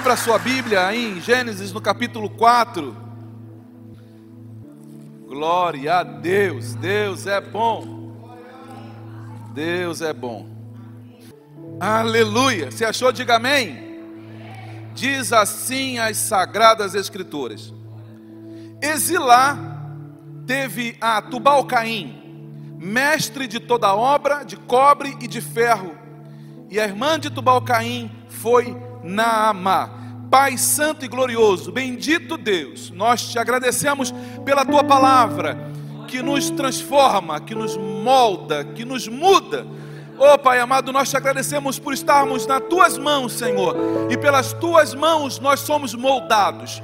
Abra sua Bíblia em Gênesis no capítulo 4. Glória a Deus, Deus é bom. Deus é bom. Aleluia. Se achou, diga amém. Diz assim as sagradas escrituras. Exilá teve a Tubal Caim, mestre de toda obra de cobre e de ferro, e a irmã de Tubal Caim foi Naamá. Pai Santo e Glorioso, bendito Deus, nós te agradecemos pela tua palavra, que nos transforma, que nos molda, que nos muda. Oh Pai amado, nós te agradecemos por estarmos nas tuas mãos, Senhor, e pelas tuas mãos nós somos moldados.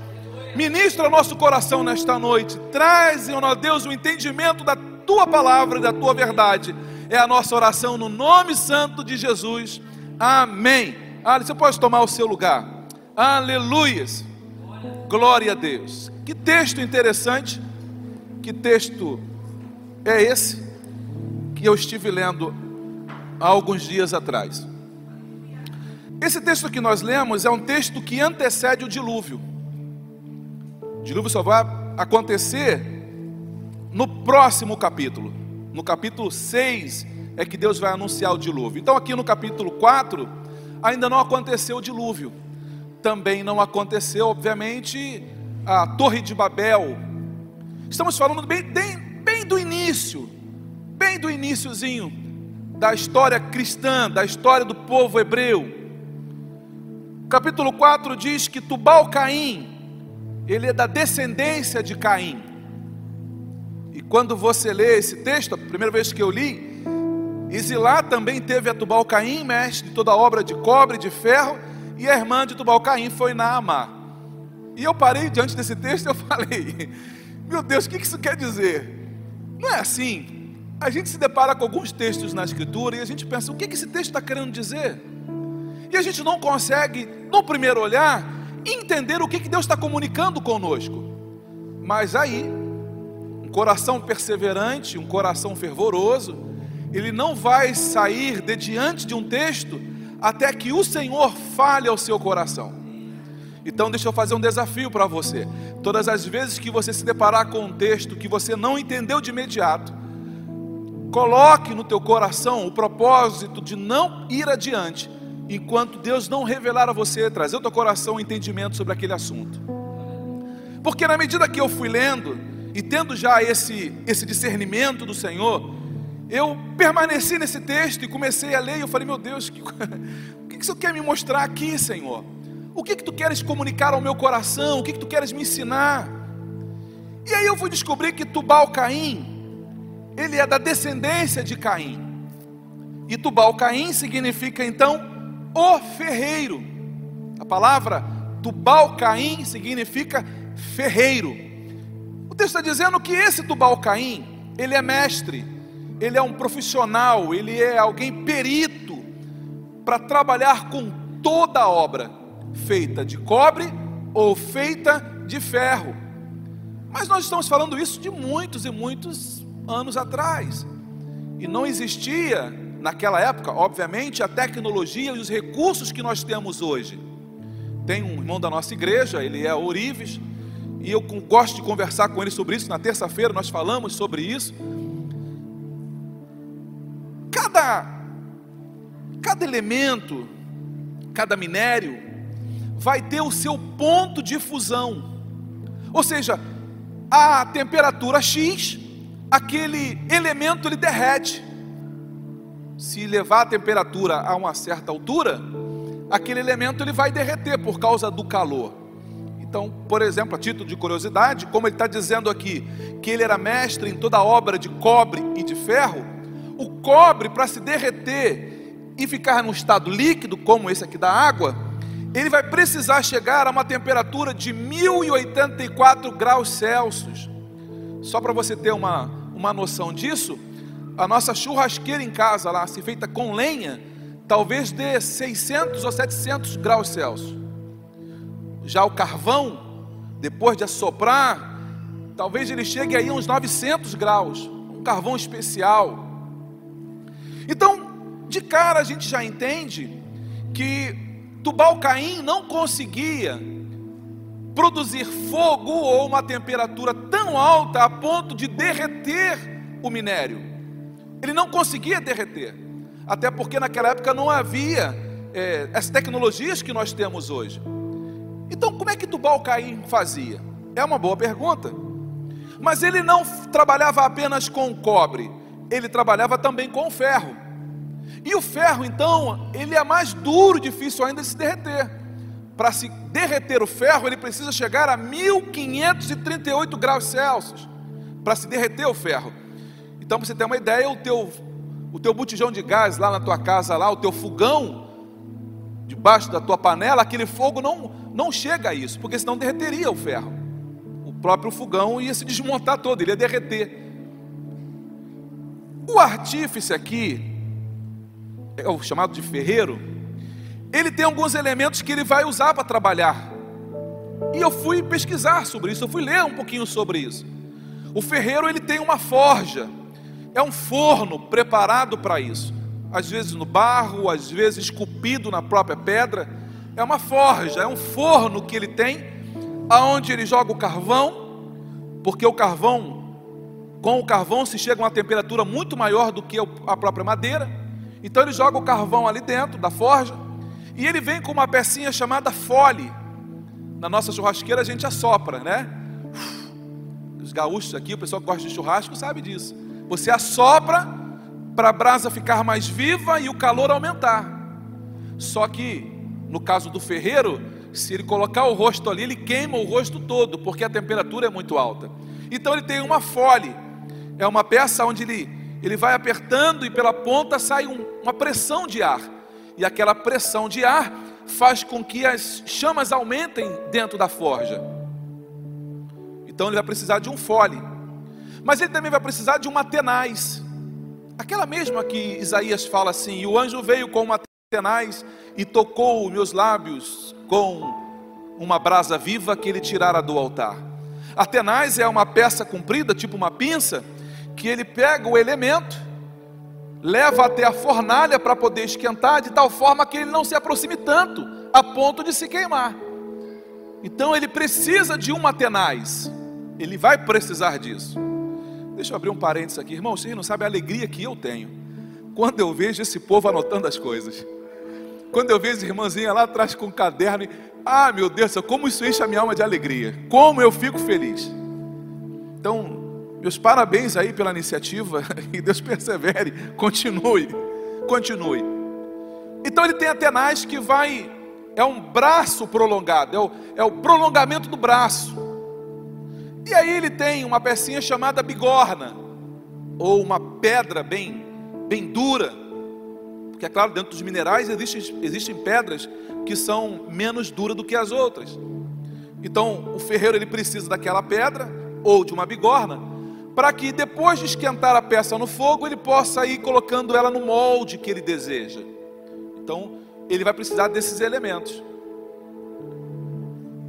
Ministra o nosso coração nesta noite, traz, Senhor Deus, o entendimento da tua palavra e da tua verdade. É a nossa oração no nome santo de Jesus. Amém. Ah, você pode tomar o seu lugar. Aleluias. Glória a Deus. Que texto interessante. Que texto é esse que eu estive lendo há alguns dias atrás. Esse texto que nós lemos é um texto que antecede o dilúvio. O dilúvio só vai acontecer no próximo capítulo. No capítulo 6 é que Deus vai anunciar o dilúvio. Então, aqui no capítulo 4 ainda não aconteceu o dilúvio. Também não aconteceu, obviamente, a Torre de Babel. Estamos falando bem, bem, bem do início, bem do iníciozinho da história cristã, da história do povo hebreu. Capítulo 4 diz que Tubal Caim, ele é da descendência de Caim. E quando você lê esse texto, a primeira vez que eu li, e Zilá também teve a Tubal Caim, mestre de toda obra de cobre e de ferro, e a irmã de Tubal Caim foi Naamá. E eu parei diante desse texto e eu falei: Meu Deus, o que isso quer dizer? Não é assim. A gente se depara com alguns textos na Escritura e a gente pensa: o que esse texto está querendo dizer? E a gente não consegue, no primeiro olhar, entender o que Deus está comunicando conosco. Mas aí, um coração perseverante, um coração fervoroso, ele não vai sair de diante de um texto até que o Senhor fale ao seu coração. Então, deixa eu fazer um desafio para você. Todas as vezes que você se deparar com um texto que você não entendeu de imediato, coloque no teu coração o propósito de não ir adiante, enquanto Deus não revelar a você, trazer ao teu coração um entendimento sobre aquele assunto. Porque na medida que eu fui lendo e tendo já esse, esse discernimento do Senhor, eu permaneci nesse texto e comecei a ler, e eu falei, meu Deus, que, o que, que você quer me mostrar aqui, Senhor? O que, que tu queres comunicar ao meu coração? O que, que tu queres me ensinar? E aí eu fui descobrir que Tubal Caim, ele é da descendência de Caim. E Tubal Caim significa então o ferreiro. A palavra Tubal Caim significa ferreiro. O texto está dizendo que esse Tubal Caim, ele é mestre ele é um profissional, ele é alguém perito para trabalhar com toda a obra, feita de cobre ou feita de ferro. Mas nós estamos falando isso de muitos e muitos anos atrás. E não existia, naquela época, obviamente, a tecnologia e os recursos que nós temos hoje. Tem um irmão da nossa igreja, ele é Orives, e eu gosto de conversar com ele sobre isso. Na terça-feira nós falamos sobre isso cada, cada elemento, cada minério, vai ter o seu ponto de fusão. Ou seja, a temperatura X, aquele elemento ele derrete. Se levar a temperatura a uma certa altura, aquele elemento ele vai derreter por causa do calor. Então, por exemplo, a título de curiosidade, como ele está dizendo aqui que ele era mestre em toda obra de cobre e de ferro, cobre, para se derreter e ficar num estado líquido, como esse aqui da água, ele vai precisar chegar a uma temperatura de 1084 graus Celsius. Só para você ter uma, uma noção disso, a nossa churrasqueira em casa lá, se feita com lenha, talvez dê 600 ou 700 graus Celsius. Já o carvão, depois de assoprar, talvez ele chegue aí a uns 900 graus, um carvão especial. Então, de cara a gente já entende que Tubal-Caim não conseguia produzir fogo ou uma temperatura tão alta a ponto de derreter o minério. Ele não conseguia derreter, até porque naquela época não havia é, as tecnologias que nós temos hoje. Então, como é que Tubal-Caim fazia? É uma boa pergunta. Mas ele não trabalhava apenas com cobre, ele trabalhava também com ferro. E o ferro, então, ele é mais duro, difícil ainda de se derreter. Para se derreter o ferro, ele precisa chegar a 1538 graus Celsius para se derreter o ferro. Então, para você ter uma ideia, o teu, o teu botijão de gás lá na tua casa, lá, o teu fogão, debaixo da tua panela, aquele fogo não, não chega a isso, porque senão derreteria o ferro. O próprio fogão ia se desmontar todo, ele ia derreter. O artífice aqui, é o chamado de ferreiro, ele tem alguns elementos que ele vai usar para trabalhar. E eu fui pesquisar sobre isso, eu fui ler um pouquinho sobre isso. O ferreiro ele tem uma forja, é um forno preparado para isso. Às vezes no barro, às vezes esculpido na própria pedra. É uma forja, é um forno que ele tem, aonde ele joga o carvão, porque o carvão, com o carvão se chega a uma temperatura muito maior do que a própria madeira. Então ele joga o carvão ali dentro da forja e ele vem com uma pecinha chamada fole. Na nossa churrasqueira a gente assopra, né? Os gaúchos aqui, o pessoal que gosta de churrasco sabe disso. Você assopra para a brasa ficar mais viva e o calor aumentar. Só que no caso do ferreiro, se ele colocar o rosto ali, ele queima o rosto todo, porque a temperatura é muito alta. Então ele tem uma fole, é uma peça onde ele, ele vai apertando e pela ponta sai um, uma pressão de ar e aquela pressão de ar faz com que as chamas aumentem dentro da forja. Então ele vai precisar de um fole, mas ele também vai precisar de uma tenaz, aquela mesma que Isaías fala assim: e o anjo veio com uma tenaz e tocou meus lábios com uma brasa viva que ele tirara do altar. A tenaz é uma peça comprida, tipo uma pinça, que ele pega o elemento leva até a fornalha para poder esquentar, de tal forma que ele não se aproxime tanto, a ponto de se queimar. Então ele precisa de uma tenaz, ele vai precisar disso. Deixa eu abrir um parênteses aqui, irmão. Vocês não sabem a alegria que eu tenho quando eu vejo esse povo anotando as coisas. Quando eu vejo a irmãzinha lá atrás com um caderno, e, ah, meu Deus, como isso enche a minha alma de alegria, como eu fico feliz. Então, meus parabéns aí pela iniciativa e Deus persevere, continue, continue. Então ele tem a tenaz que vai, é um braço prolongado, é o, é o prolongamento do braço. E aí ele tem uma pecinha chamada bigorna, ou uma pedra bem, bem dura, porque é claro, dentro dos minerais existem, existem pedras que são menos duras do que as outras. Então o ferreiro ele precisa daquela pedra ou de uma bigorna para que depois de esquentar a peça no fogo, ele possa ir colocando ela no molde que ele deseja. Então, ele vai precisar desses elementos.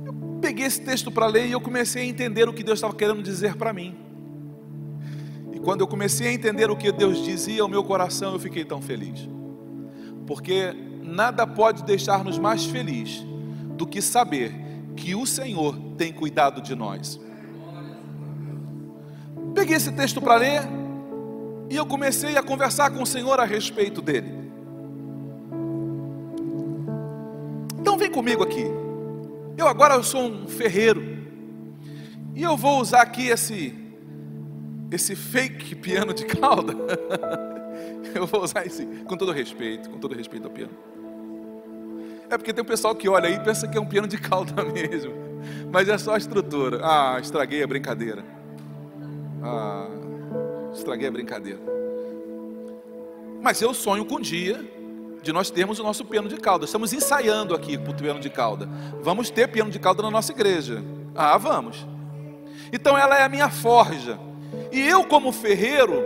Eu peguei esse texto para ler e eu comecei a entender o que Deus estava querendo dizer para mim. E quando eu comecei a entender o que Deus dizia ao meu coração, eu fiquei tão feliz. Porque nada pode deixar-nos mais felizes do que saber que o Senhor tem cuidado de nós. Peguei esse texto para ler e eu comecei a conversar com o Senhor a respeito dele. Então vem comigo aqui. Eu agora eu sou um ferreiro. E eu vou usar aqui esse esse fake piano de cauda. eu vou usar esse com todo respeito, com todo respeito ao piano. É porque tem um pessoal que olha aí e pensa que é um piano de cauda mesmo. Mas é só a estrutura. Ah, estraguei a brincadeira. Ah, estraguei a brincadeira. Mas eu sonho com um dia de nós termos o nosso piano de cauda. Estamos ensaiando aqui para o piano de cauda. Vamos ter piano de cauda na nossa igreja. Ah, vamos. Então ela é a minha forja. E eu, como ferreiro,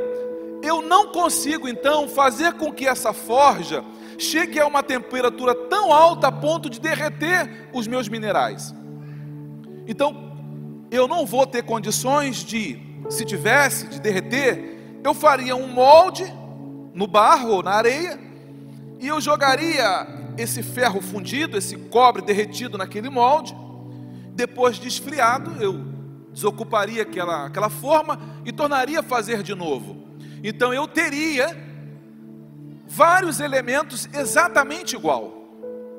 eu não consigo então fazer com que essa forja chegue a uma temperatura tão alta a ponto de derreter os meus minerais. Então, eu não vou ter condições de, se tivesse, de derreter, eu faria um molde no barro ou na areia e eu jogaria esse ferro fundido, esse cobre derretido naquele molde. Depois de esfriado, eu desocuparia aquela, aquela forma e tornaria a fazer de novo. Então eu teria vários elementos exatamente igual.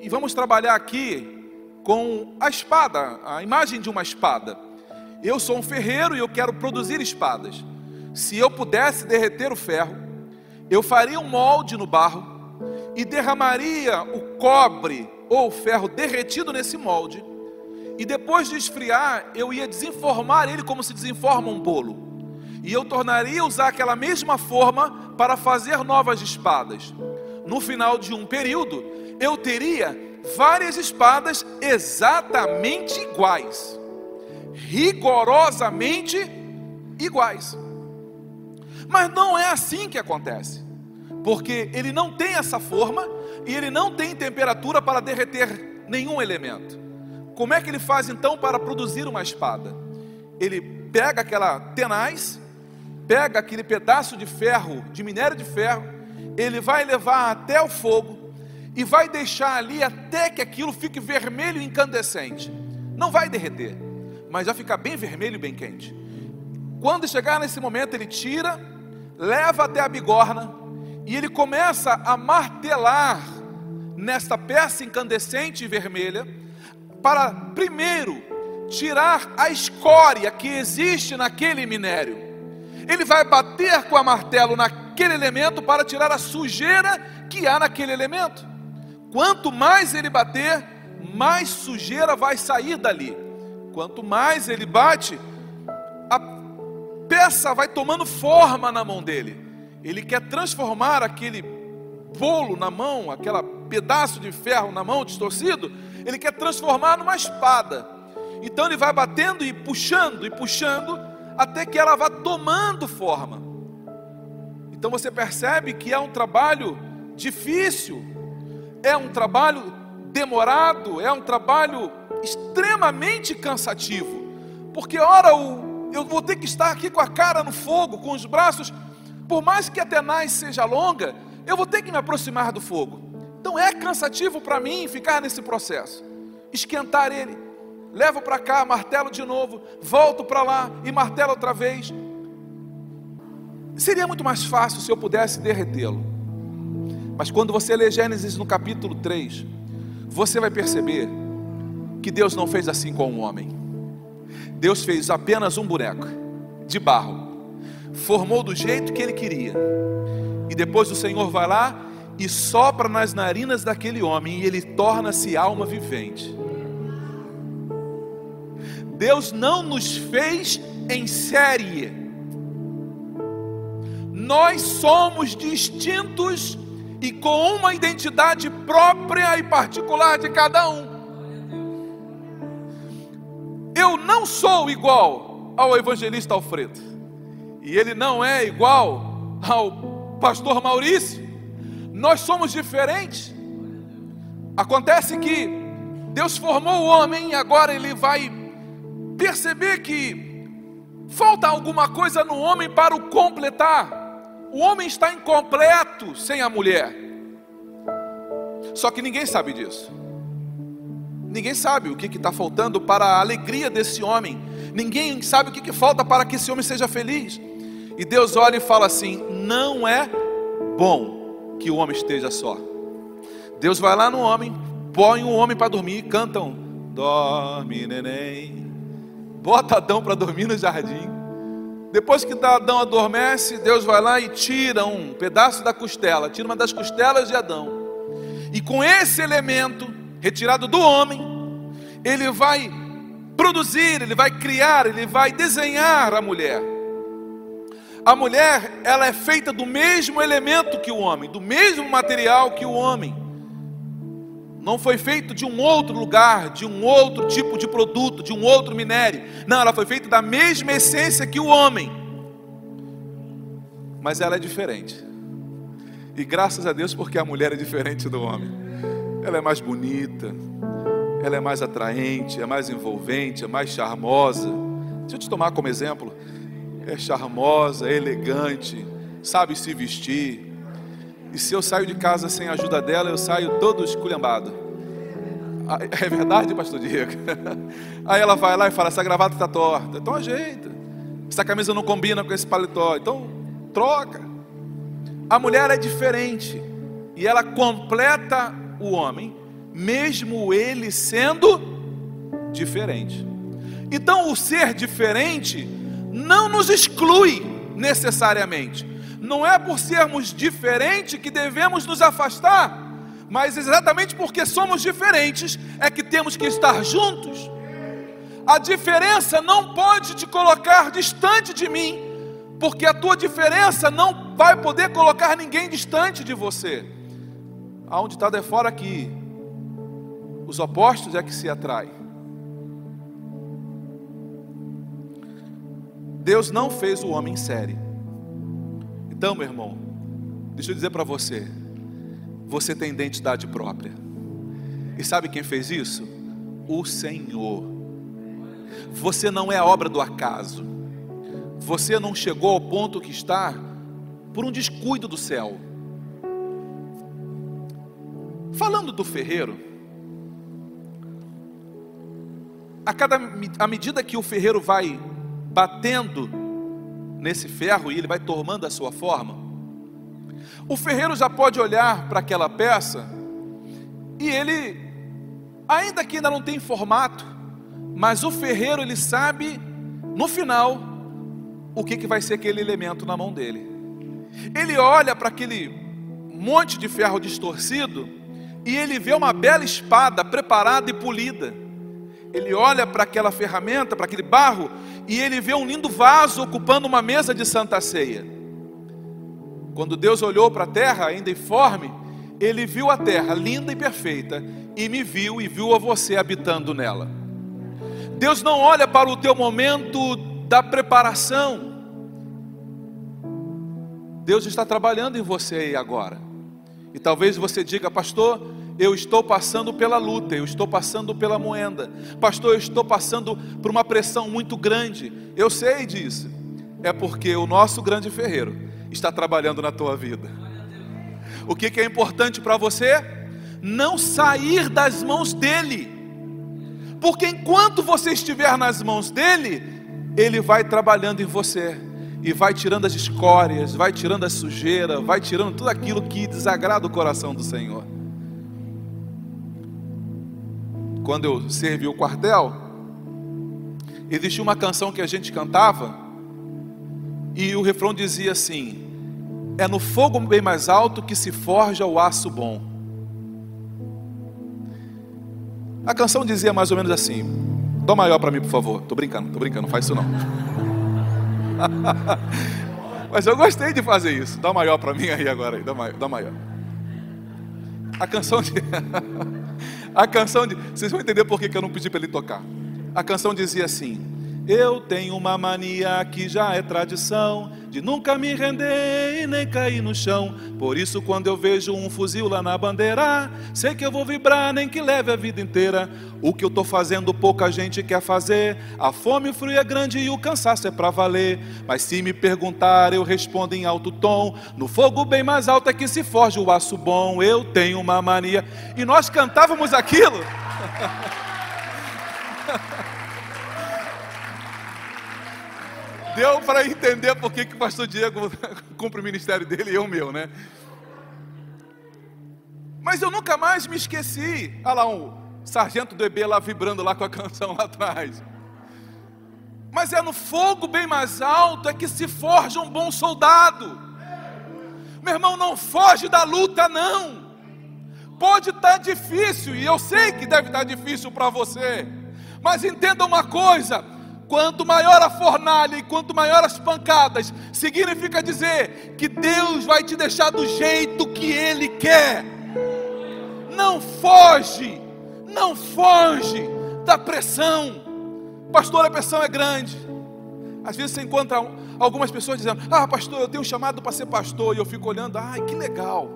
E vamos trabalhar aqui com a espada, a imagem de uma espada. Eu sou um ferreiro e eu quero produzir espadas. Se eu pudesse derreter o ferro, eu faria um molde no barro e derramaria o cobre ou o ferro derretido nesse molde. E depois de esfriar, eu ia desenformar ele como se desenforma um bolo. E eu tornaria usar aquela mesma forma para fazer novas espadas. No final de um período, eu teria várias espadas exatamente iguais, rigorosamente iguais. Mas não é assim que acontece, porque ele não tem essa forma e ele não tem temperatura para derreter nenhum elemento. Como é que ele faz então para produzir uma espada? Ele pega aquela tenaz pega aquele pedaço de ferro, de minério de ferro, ele vai levar até o fogo e vai deixar ali até que aquilo fique vermelho incandescente. Não vai derreter, mas vai ficar bem vermelho e bem quente. Quando chegar nesse momento, ele tira, leva até a bigorna e ele começa a martelar nesta peça incandescente e vermelha para primeiro tirar a escória que existe naquele minério ele vai bater com a martelo naquele elemento para tirar a sujeira que há naquele elemento. Quanto mais ele bater, mais sujeira vai sair dali. Quanto mais ele bate, a peça vai tomando forma na mão dele. Ele quer transformar aquele bolo na mão, aquele pedaço de ferro na mão distorcido, ele quer transformar numa espada. Então ele vai batendo e puxando e puxando até que ela vá tomando forma. Então você percebe que é um trabalho difícil, é um trabalho demorado, é um trabalho extremamente cansativo, porque ora eu vou ter que estar aqui com a cara no fogo, com os braços, por mais que a tenaz seja longa, eu vou ter que me aproximar do fogo. Então é cansativo para mim ficar nesse processo, esquentar ele levo para cá, martelo de novo, volto para lá e martelo outra vez. Seria muito mais fácil se eu pudesse derretê-lo. Mas quando você lê Gênesis no capítulo 3, você vai perceber que Deus não fez assim com o homem. Deus fez apenas um boneco de barro, formou do jeito que ele queria, e depois o Senhor vai lá e sopra nas narinas daquele homem e ele torna-se alma vivente. Deus não nos fez em série. Nós somos distintos e com uma identidade própria e particular de cada um. Eu não sou igual ao evangelista Alfredo, e ele não é igual ao pastor Maurício. Nós somos diferentes. Acontece que Deus formou o homem e agora ele vai perceber que falta alguma coisa no homem para o completar. O homem está incompleto sem a mulher. Só que ninguém sabe disso. Ninguém sabe o que está faltando para a alegria desse homem. Ninguém sabe o que, que falta para que esse homem seja feliz. E Deus olha e fala assim: não é bom que o homem esteja só. Deus vai lá no homem, põe o homem para dormir e cantam: dorme, neném bota Adão para dormir no jardim. Depois que Adão adormece, Deus vai lá e tira um pedaço da costela, tira uma das costelas de Adão. E com esse elemento retirado do homem, ele vai produzir, ele vai criar, ele vai desenhar a mulher. A mulher, ela é feita do mesmo elemento que o homem, do mesmo material que o homem. Não foi feito de um outro lugar, de um outro tipo de produto, de um outro minério. Não, ela foi feita da mesma essência que o homem. Mas ela é diferente. E graças a Deus porque a mulher é diferente do homem. Ela é mais bonita, ela é mais atraente, é mais envolvente, é mais charmosa. Deixa eu te tomar como exemplo. É charmosa, é elegante, sabe se vestir. E se eu saio de casa sem a ajuda dela, eu saio todo esculhambado. Ah, é verdade, pastor Diego? Aí ela vai lá e fala: essa gravata está torta. Então ajeita. Essa camisa não combina com esse paletó. Então troca. A mulher é diferente. E ela completa o homem mesmo ele sendo diferente. Então, o ser diferente não nos exclui necessariamente. Não é por sermos diferentes que devemos nos afastar, mas exatamente porque somos diferentes é que temos que estar juntos. A diferença não pode te colocar distante de mim, porque a tua diferença não vai poder colocar ninguém distante de você. Aonde está de fora aqui, os opostos é que se atraem. Deus não fez o homem em série. Então, meu irmão, deixa eu dizer para você: você tem identidade própria. E sabe quem fez isso? O Senhor. Você não é obra do acaso. Você não chegou ao ponto que está por um descuido do céu. Falando do ferreiro, a cada à medida que o ferreiro vai batendo nesse ferro e ele vai tomando a sua forma, o ferreiro já pode olhar para aquela peça e ele, ainda que ainda não tem formato, mas o ferreiro ele sabe no final o que, que vai ser aquele elemento na mão dele. Ele olha para aquele monte de ferro distorcido e ele vê uma bela espada preparada e polida ele olha para aquela ferramenta, para aquele barro, e ele vê um lindo vaso ocupando uma mesa de santa ceia. Quando Deus olhou para a terra, ainda informe, ele viu a terra linda e perfeita, e me viu e viu a você habitando nela. Deus não olha para o teu momento da preparação. Deus está trabalhando em você aí agora. E talvez você diga, pastor, eu estou passando pela luta, eu estou passando pela moenda. Pastor, eu estou passando por uma pressão muito grande. Eu sei disso. É porque o nosso grande ferreiro está trabalhando na tua vida. O que, é importante para você? Não sair das mãos dele. Porque enquanto você estiver nas mãos dele, ele vai trabalhando em você e vai tirando as escórias, vai tirando a sujeira, vai tirando tudo aquilo que desagrada o coração do Senhor. quando eu servi o quartel, existia uma canção que a gente cantava, e o refrão dizia assim: É no fogo bem mais alto que se forja o aço bom. A canção dizia mais ou menos assim: Dó maior para mim, por favor. Tô brincando, tô brincando, não faz isso não. Mas eu gostei de fazer isso. Dá maior para mim aí agora, aí. Dá maior. Dá maior. A canção de... A canção de. Vocês vão entender por que eu não pedi para ele tocar. A canção dizia assim: Eu tenho uma mania que já é tradição de nunca me render e nem cair no chão. Por isso, quando eu vejo um fuzil lá na bandeira, sei que eu vou vibrar, nem que leve a vida inteira. O que eu tô fazendo, pouca gente quer fazer. A fome, o frio é grande e o cansaço é para valer. Mas se me perguntar, eu respondo em alto tom: No fogo bem mais alto é que se forja o aço bom. Eu tenho uma mania. E nós cantávamos aquilo. Deu para entender por que, que o pastor Diego cumpre o ministério dele e eu o meu, né? Mas eu nunca mais me esqueci. Olha lá, um sargento do EB lá vibrando lá com a canção lá atrás. Mas é no fogo bem mais alto é que se forja um bom soldado. Meu irmão, não foge da luta, não. Pode estar tá difícil, e eu sei que deve estar tá difícil para você. Mas entenda uma coisa: quanto maior a fornalha e quanto maior as pancadas, significa dizer que Deus vai te deixar do jeito que Ele quer. Não foge, não foge da pressão. Pastor, a pressão é grande. Às vezes você encontra algumas pessoas dizendo: Ah, pastor, eu tenho chamado para ser pastor. E eu fico olhando: Ai, que legal.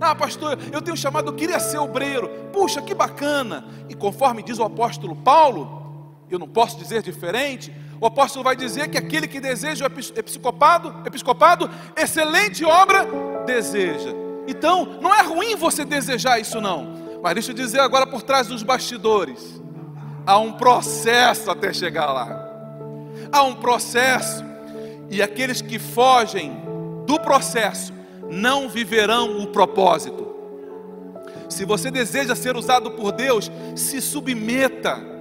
Ah, pastor, eu tenho chamado, eu queria ser obreiro. Puxa, que bacana. E conforme diz o apóstolo Paulo, eu não posso dizer diferente. O apóstolo vai dizer que aquele que deseja o episcopado, episcopado, excelente obra deseja. Então, não é ruim você desejar isso não. Mas deixa eu dizer agora por trás dos bastidores. Há um processo até chegar lá. Há um processo. E aqueles que fogem do processo não viverão o propósito. Se você deseja ser usado por Deus, se submeta.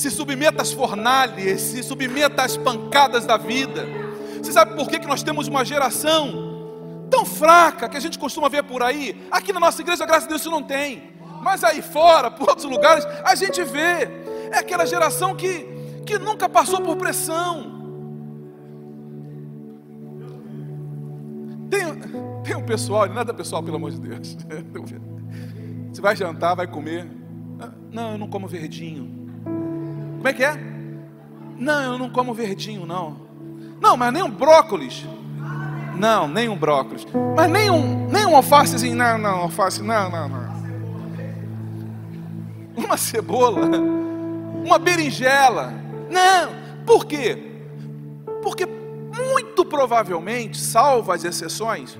Se submeta às fornalhas, se submeta às pancadas da vida. Você sabe por que, que nós temos uma geração tão fraca que a gente costuma ver por aí? Aqui na nossa igreja, graças a Deus, isso não tem. Mas aí fora, por outros lugares, a gente vê. É aquela geração que, que nunca passou por pressão Tem, tem um pessoal, nada pessoal, pelo amor de Deus. Você vai jantar, vai comer. Não, eu não como verdinho. Como é que é? Não, eu não como verdinho, não. Não, mas nem um brócolis. Não, nem um brócolis. Mas nem um, nem um alfacezinho. Não, não, alface, não, não, não. Uma cebola. Uma berinjela. Não. Por quê? Porque muito provavelmente, salvo as exceções,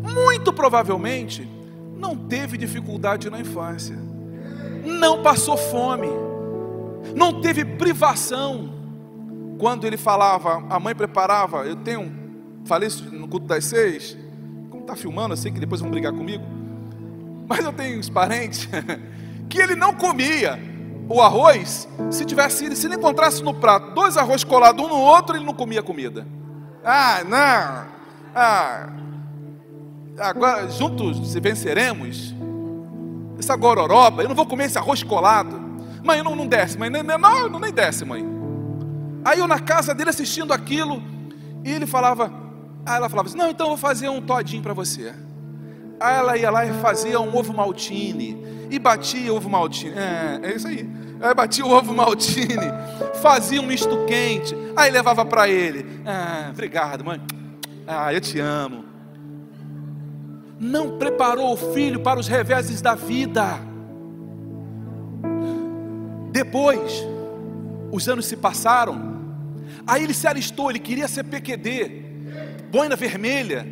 muito provavelmente não teve dificuldade na infância, não passou fome, não teve privação. Quando ele falava, a mãe preparava, eu tenho, falei isso no culto das seis, como está filmando, eu sei que depois vão brigar comigo, mas eu tenho uns parentes que ele não comia o arroz se tivesse, se ele encontrasse no prato dois arroz colados um no outro, ele não comia comida. Ah, não. Ah, agora juntos se venceremos. Essa gororoba, eu não vou comer esse arroz colado. Mãe, não, não desce, mãe, nem, não, não, nem desce, mãe. Aí eu na casa dele assistindo aquilo, e ele falava, aí ela falava assim, não, então eu vou fazer um todinho para você. Aí ela ia lá e fazia um ovo maltine, e batia ovo maltine. É, é isso aí. Aí batia o ovo maltine, fazia um misto quente, aí levava para ele. Ah, obrigado, mãe. Ah, eu te amo. Não preparou o filho para os reveses da vida. Depois, os anos se passaram. Aí ele se alistou, ele queria ser PQD, boina vermelha,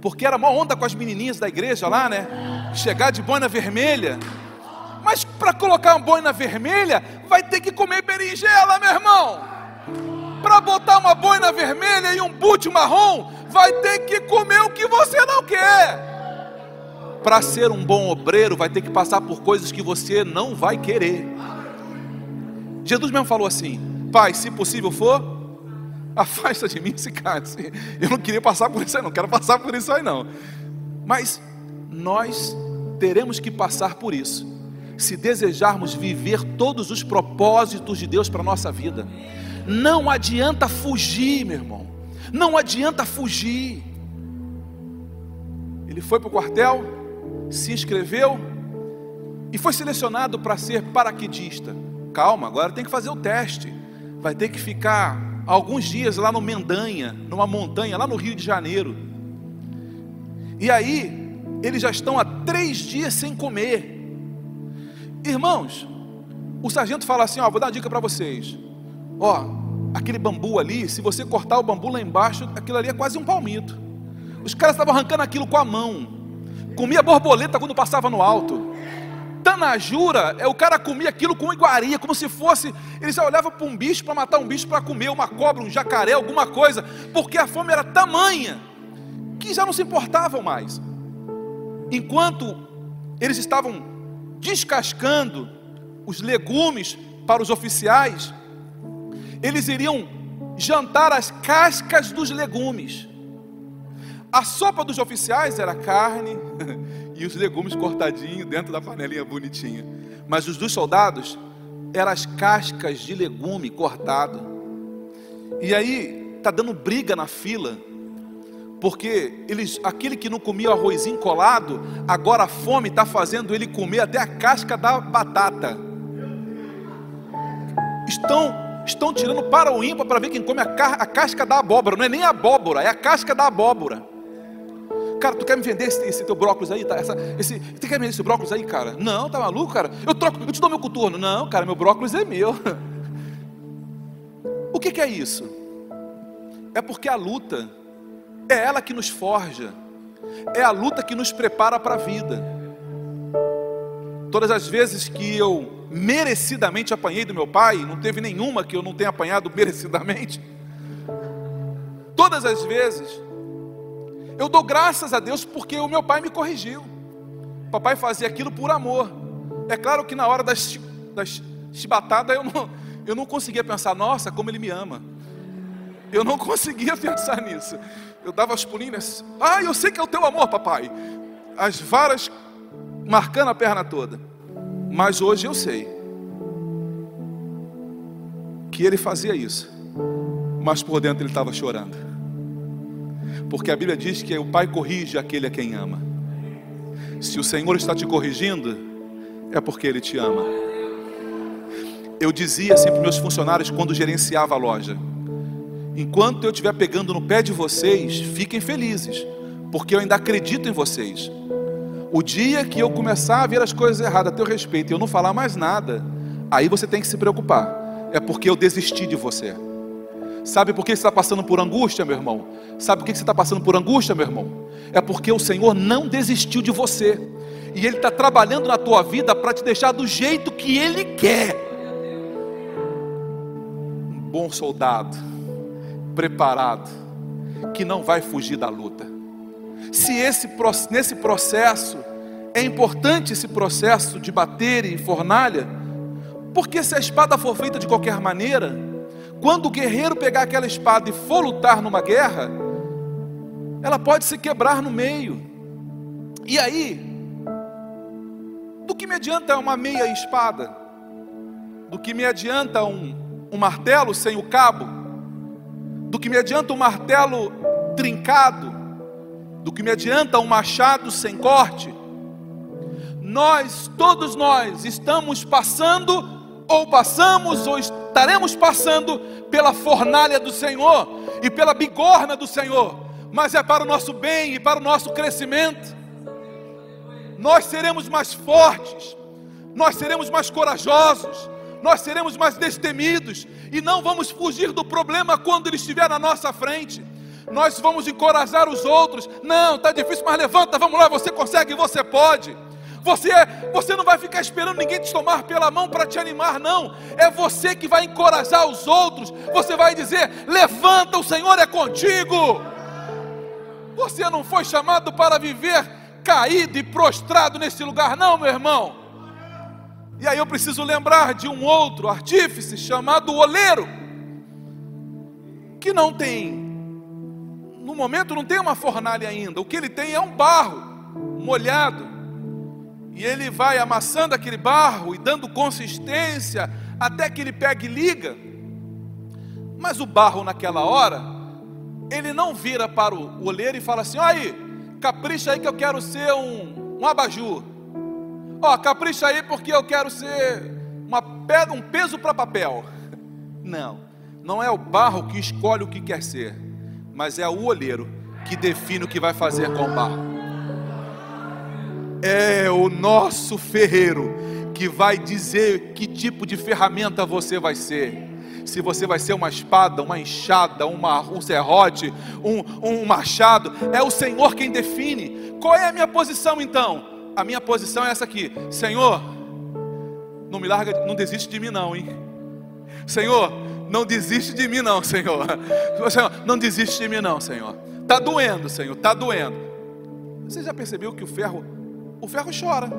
porque era uma onda com as menininhas da igreja lá, né? Chegar de boina vermelha. Mas para colocar uma boina vermelha, vai ter que comer berinjela, meu irmão. Para botar uma boina vermelha e um boot marrom, vai ter que comer o que você não quer. Para ser um bom obreiro, vai ter que passar por coisas que você não vai querer. Jesus mesmo falou assim: Pai, se possível for, afasta de mim esse cálice. Eu não queria passar por isso aí, não quero passar por isso aí, não. Mas nós teremos que passar por isso se desejarmos viver todos os propósitos de Deus para a nossa vida. Não adianta fugir, meu irmão. Não adianta fugir. Ele foi para o quartel, se inscreveu e foi selecionado para ser paraquedista. Calma, agora tem que fazer o teste. Vai ter que ficar alguns dias lá no Mendanha, numa montanha, lá no Rio de Janeiro. E aí, eles já estão há três dias sem comer. Irmãos, o sargento fala assim: ó, vou dar uma dica para vocês. Ó, aquele bambu ali, se você cortar o bambu lá embaixo, aquilo ali é quase um palmito. Os caras estavam arrancando aquilo com a mão. Comia borboleta quando passava no alto. Tanajura, é o cara comia aquilo com iguaria, como se fosse. Ele já olhava para um bicho para matar um bicho para comer, uma cobra, um jacaré, alguma coisa, porque a fome era tamanha que já não se importavam mais. Enquanto eles estavam descascando os legumes para os oficiais, eles iriam jantar as cascas dos legumes. A sopa dos oficiais era carne e os legumes cortadinhos dentro da panelinha bonitinha. Mas os dos soldados eram as cascas de legume cortado. E aí tá dando briga na fila, porque eles, aquele que não comia arrozinho colado, agora a fome está fazendo ele comer até a casca da batata. Estão estão tirando para o ímpar para ver quem come a, a, casca da abóbora. Não é nem a abóbora, é a casca da abóbora. Cara, tu quer me vender esse, esse teu brócolis aí? Tá? Essa, esse, tu quer me vender esse brócolis aí, cara? Não, tá maluco, cara? Eu troco, eu te dou meu coturno. Não, cara, meu brócolis é meu. O que, que é isso? É porque a luta é ela que nos forja, é a luta que nos prepara para a vida. Todas as vezes que eu merecidamente apanhei do meu pai, não teve nenhuma que eu não tenha apanhado merecidamente. Todas as vezes eu dou graças a Deus porque o meu pai me corrigiu. Papai fazia aquilo por amor. É claro que na hora das, das chibatadas eu não, eu não conseguia pensar, nossa, como ele me ama. Eu não conseguia pensar nisso. Eu dava as pulinhas, ah, eu sei que é o teu amor, papai. As varas marcando a perna toda. Mas hoje eu sei que ele fazia isso, mas por dentro ele estava chorando porque a Bíblia diz que o Pai corrige aquele a quem ama. Se o Senhor está te corrigindo, é porque Ele te ama. Eu dizia assim para meus funcionários quando gerenciava a loja: enquanto eu estiver pegando no pé de vocês, fiquem felizes, porque eu ainda acredito em vocês. O dia que eu começar a ver as coisas erradas a teu respeito e eu não falar mais nada, aí você tem que se preocupar. É porque eu desisti de você. Sabe por que você está passando por angústia, meu irmão? Sabe por que você está passando por angústia, meu irmão? É porque o Senhor não desistiu de você. E Ele está trabalhando na tua vida para te deixar do jeito que Ele quer. Um bom soldado, preparado, que não vai fugir da luta. Se esse, nesse processo, é importante esse processo de bater em fornalha, porque se a espada for feita de qualquer maneira, quando o guerreiro pegar aquela espada e for lutar numa guerra, ela pode se quebrar no meio. E aí, do que me adianta uma meia espada? Do que me adianta um, um martelo sem o cabo? Do que me adianta um martelo trincado? Do que me adianta um machado sem corte? Nós, todos nós, estamos passando, ou passamos, ou estaremos passando pela fornalha do Senhor e pela bigorna do Senhor, mas é para o nosso bem e para o nosso crescimento. Nós seremos mais fortes, nós seremos mais corajosos, nós seremos mais destemidos e não vamos fugir do problema quando ele estiver na nossa frente. Nós vamos encorajar os outros. Não, está difícil, mas levanta, vamos lá, você consegue, você pode. Você, você não vai ficar esperando ninguém te tomar pela mão para te animar, não. É você que vai encorajar os outros. Você vai dizer: levanta, o Senhor é contigo. Você não foi chamado para viver caído e prostrado nesse lugar, não, meu irmão. E aí eu preciso lembrar de um outro artífice chamado oleiro, que não tem, no momento não tem uma fornalha ainda, o que ele tem é um barro molhado e ele vai amassando aquele barro e dando consistência até que ele pega e liga. Mas o barro naquela hora, ele não vira para o oleiro e fala assim: aí, capricha aí que eu quero ser um, um abajur. Ó, capricha aí porque eu quero ser uma pedra, um peso para papel. Não, não é o barro que escolhe o que quer ser, mas é o olheiro que define o que vai fazer com o barro é o nosso ferreiro que vai dizer que tipo de ferramenta você vai ser. Se você vai ser uma espada, uma enxada, uma, um serrote, um, um machado, é o Senhor quem define. Qual é a minha posição então? A minha posição é essa aqui: Senhor, não me larga, não desiste de mim, não, hein? Senhor, não desiste de mim, não, Senhor. Senhor, não desiste de mim, não, Senhor. Está doendo, Senhor, está doendo. Você já percebeu que o ferro o ferro chora.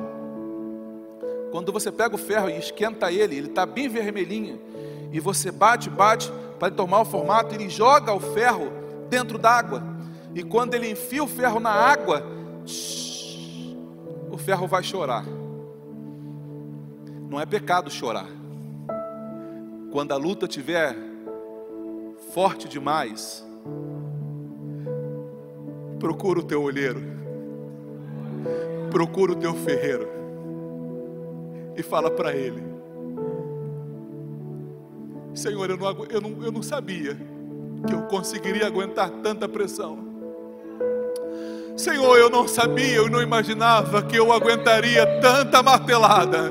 Quando você pega o ferro e esquenta ele, ele está bem vermelhinho, e você bate, bate, para tomar o formato, ele joga o ferro dentro d'água. E quando ele enfia o ferro na água, o ferro vai chorar. Não é pecado chorar. quando a luta tiver forte demais, procura o teu olheiro, procura o teu ferreiro e fala para ele: Senhor, eu não, eu, não, eu não sabia que eu conseguiria aguentar tanta pressão. Senhor, eu não sabia, eu não imaginava que eu aguentaria tanta martelada.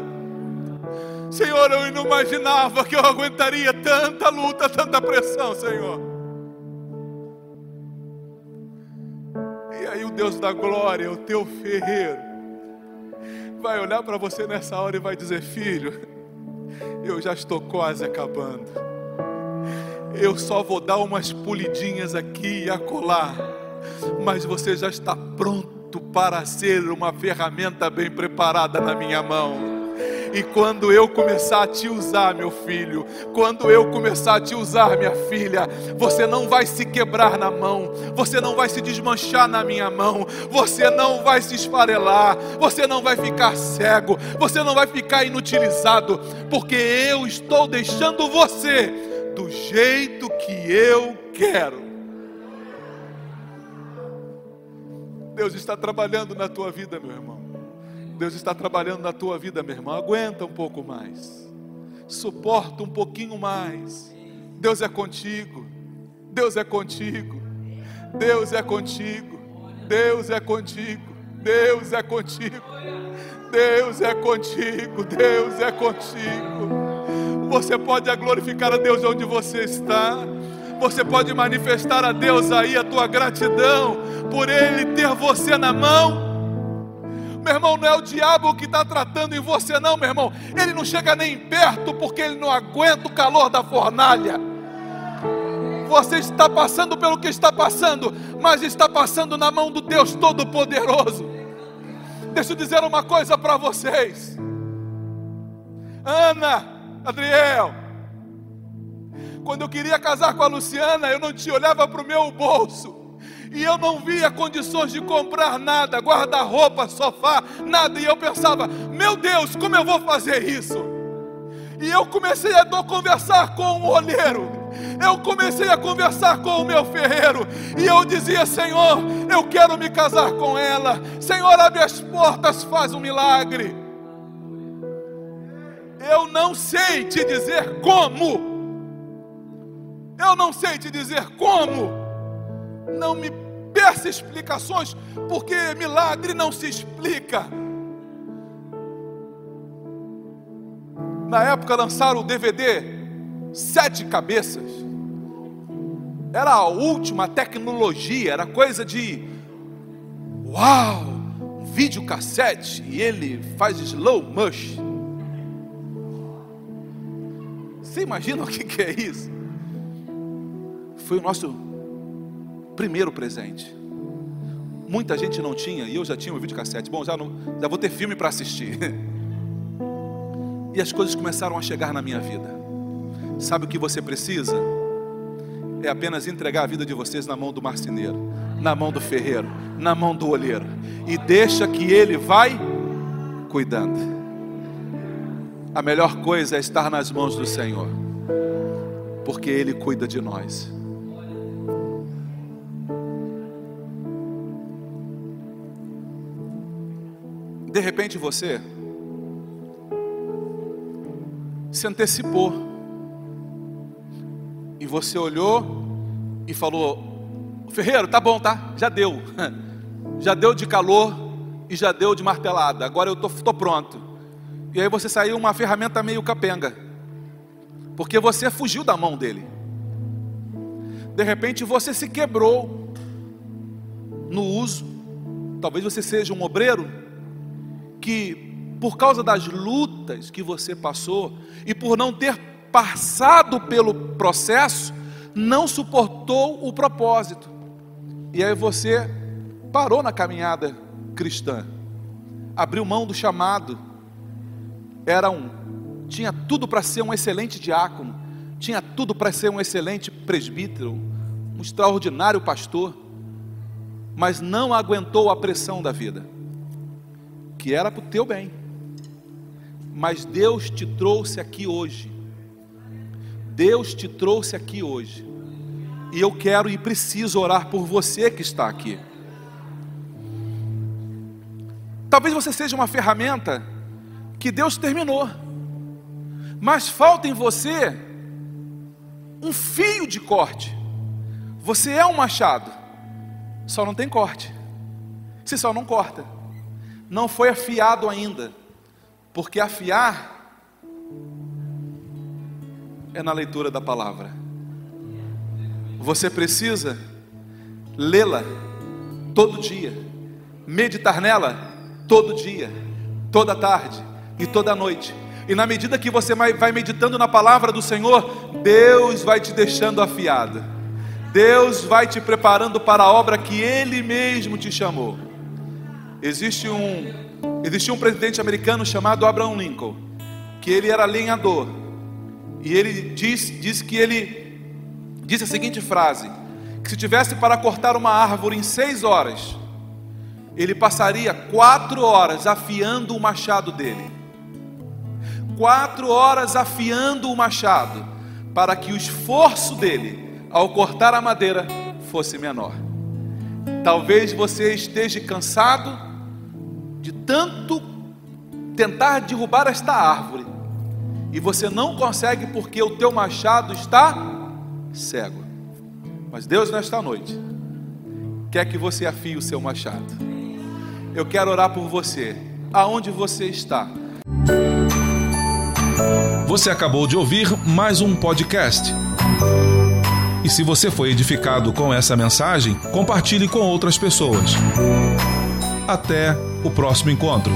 Senhor, eu não imaginava que eu aguentaria tanta luta, tanta pressão, Senhor. E aí o Deus da glória, o teu ferreiro, vai olhar para você nessa hora e vai dizer: Filho, eu já estou quase acabando. Eu só vou dar umas pulidinhas aqui e acolá mas você já está pronto para ser uma ferramenta bem preparada na minha mão. E quando eu começar a te usar, meu filho, quando eu começar a te usar, minha filha, você não vai se quebrar na mão, você não vai se desmanchar na minha mão, você não vai se esfarelar, você não vai ficar cego, você não vai ficar inutilizado, porque eu estou deixando você do jeito que eu quero. Deus está trabalhando na tua vida, meu irmão. Deus está trabalhando na tua vida, meu irmão. Aguenta um pouco mais. Suporta um pouquinho mais. Deus é contigo. Deus é contigo. Deus é contigo. Deus é contigo. Deus é contigo. Deus é contigo. Deus é contigo. Você pode glorificar a Deus onde você está. Você pode manifestar a Deus aí a tua gratidão por Ele ter você na mão. Meu irmão, não é o diabo que está tratando em você, não, meu irmão. Ele não chega nem perto porque ele não aguenta o calor da fornalha. Você está passando pelo que está passando, mas está passando na mão do Deus Todo-Poderoso. Deixa eu dizer uma coisa para vocês. Ana, Adriel, quando eu queria casar com a Luciana, eu não te olhava para o meu bolso. E eu não via condições de comprar nada, guarda-roupa, sofá, nada. E eu pensava, meu Deus, como eu vou fazer isso? E eu comecei a conversar com o olheiro. Eu comecei a conversar com o meu ferreiro. E eu dizia, Senhor, eu quero me casar com ela. Senhor, abre as portas, faz um milagre. Eu não sei te dizer como eu não sei te dizer como. Não me peça explicações, porque milagre não se explica. Na época lançaram o DVD Sete Cabeças. Era a última tecnologia, era coisa de uau, um videocassete e ele faz slow motion. Você imagina o que é isso? Foi o nosso primeiro presente. Muita gente não tinha, e eu já tinha um videocassete. Bom, já, não, já vou ter filme para assistir. E as coisas começaram a chegar na minha vida. Sabe o que você precisa? É apenas entregar a vida de vocês na mão do marceneiro, na mão do ferreiro, na mão do olheiro. E deixa que ele vai cuidando. A melhor coisa é estar nas mãos do Senhor, porque Ele cuida de nós. De repente você se antecipou. E você olhou e falou: Ferreiro, tá bom, tá? Já deu. Já deu de calor e já deu de martelada. Agora eu tô, tô pronto. E aí você saiu uma ferramenta meio capenga. Porque você fugiu da mão dele. De repente você se quebrou no uso. Talvez você seja um obreiro que por causa das lutas que você passou e por não ter passado pelo processo, não suportou o propósito. E aí você parou na caminhada cristã. Abriu mão do chamado. Era um tinha tudo para ser um excelente diácono, tinha tudo para ser um excelente presbítero, um extraordinário pastor, mas não aguentou a pressão da vida que era para o teu bem. Mas Deus te trouxe aqui hoje, Deus te trouxe aqui hoje. E eu quero e preciso orar por você que está aqui. Talvez você seja uma ferramenta que Deus terminou, mas falta em você um fio de corte. Você é um machado, só não tem corte. Você só não corta. Não foi afiado ainda, porque afiar é na leitura da palavra. Você precisa lê-la todo dia, meditar nela todo dia, toda tarde e toda noite. E na medida que você vai meditando na palavra do Senhor, Deus vai te deixando afiado. Deus vai te preparando para a obra que Ele mesmo te chamou. Existe um, existe um presidente americano chamado Abraham Lincoln, que ele era lenhador. E ele disse, disse que ele disse a seguinte frase: que se tivesse para cortar uma árvore em seis horas, ele passaria quatro horas afiando o machado dele. Quatro horas afiando o machado, para que o esforço dele ao cortar a madeira fosse menor. Talvez você esteja cansado de tanto tentar derrubar esta árvore e você não consegue porque o teu machado está cego. Mas Deus nesta noite quer que você afie o seu machado eu quero orar por você, aonde você está. Você acabou de ouvir mais um podcast. E se você foi edificado com essa mensagem, compartilhe com outras pessoas. Até o próximo encontro.